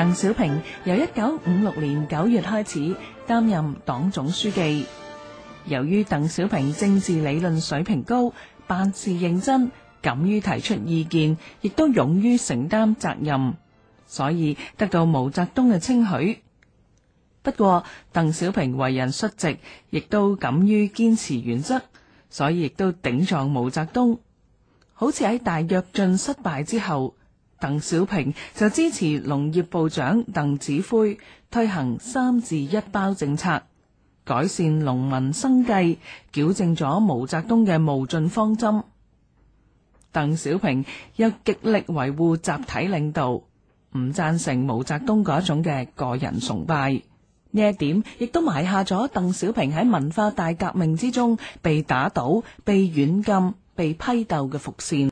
邓小平由一九五六年九月开始担任党总书记。由于邓小平政治理论水平高，办事认真，敢于提出意见，亦都勇于承担责任，所以得到毛泽东嘅称许。不过，邓小平为人率直，亦都敢于坚持原则，所以亦都顶撞毛泽东。好似喺大跃进失败之后。邓小平就支持农业部长邓子恢推行三至一包政策，改善农民生计，矫正咗毛泽东嘅无尽方针。邓小平又极力维护集体领导，唔赞成毛泽东嗰种嘅个人崇拜。呢一点亦都埋下咗邓小平喺文化大革命之中被打倒、被软禁、被批斗嘅伏线。